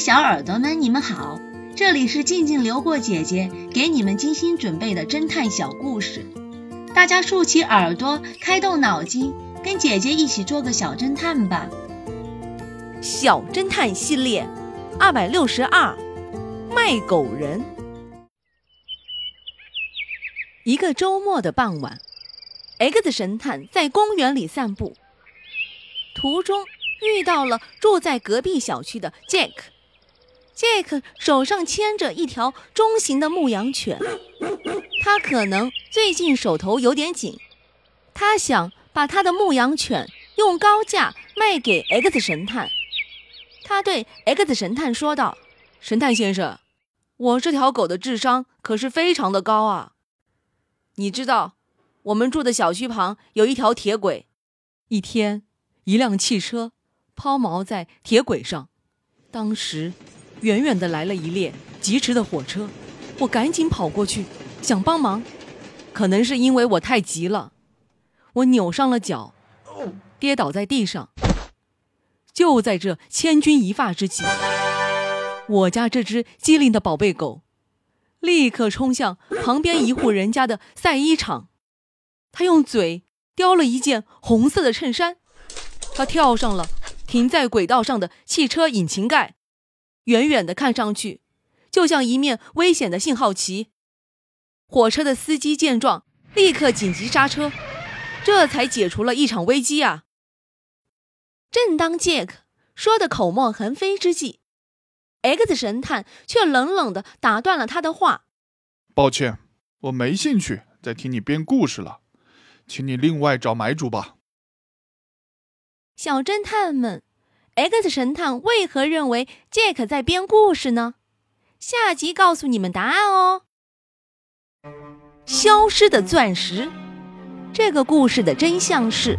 小耳朵们，你们好，这里是静静流过姐姐给你们精心准备的侦探小故事，大家竖起耳朵，开动脑筋，跟姐姐一起做个小侦探吧。小侦探系列二百六十二，卖狗人。一个周末的傍晚，X 神探在公园里散步，途中。遇到了住在隔壁小区的 Jack Jack 手上牵着一条中型的牧羊犬，他可能最近手头有点紧，他想把他的牧羊犬用高价卖给 X 神探。他对 X 神探说道：“神探先生，我这条狗的智商可是非常的高啊！你知道，我们住的小区旁有一条铁轨，一天一辆汽车。”抛锚在铁轨上，当时远远的来了一列疾驰的火车，我赶紧跑过去想帮忙，可能是因为我太急了，我扭伤了脚，跌倒在地上。就在这千钧一发之际，我家这只机灵的宝贝狗立刻冲向旁边一户人家的晒衣场，它用嘴叼了一件红色的衬衫，它跳上了。停在轨道上的汽车引擎盖，远远的看上去，就像一面危险的信号旗。火车的司机见状，立刻紧急刹车，这才解除了一场危机啊！正当杰克说的口沫横飞之际，X 神探却冷冷的打断了他的话：“抱歉，我没兴趣再听你编故事了，请你另外找买主吧。”小侦探们，X 神探为何认为 Jack 在编故事呢？下集告诉你们答案哦。消失的钻石，这个故事的真相是：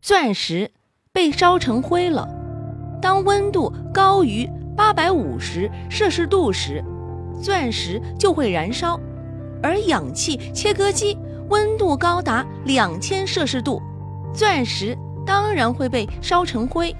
钻石被烧成灰了。当温度高于八百五十摄氏度时，钻石就会燃烧；而氧气切割机温度高达两千摄氏度，钻石。当然会被烧成灰。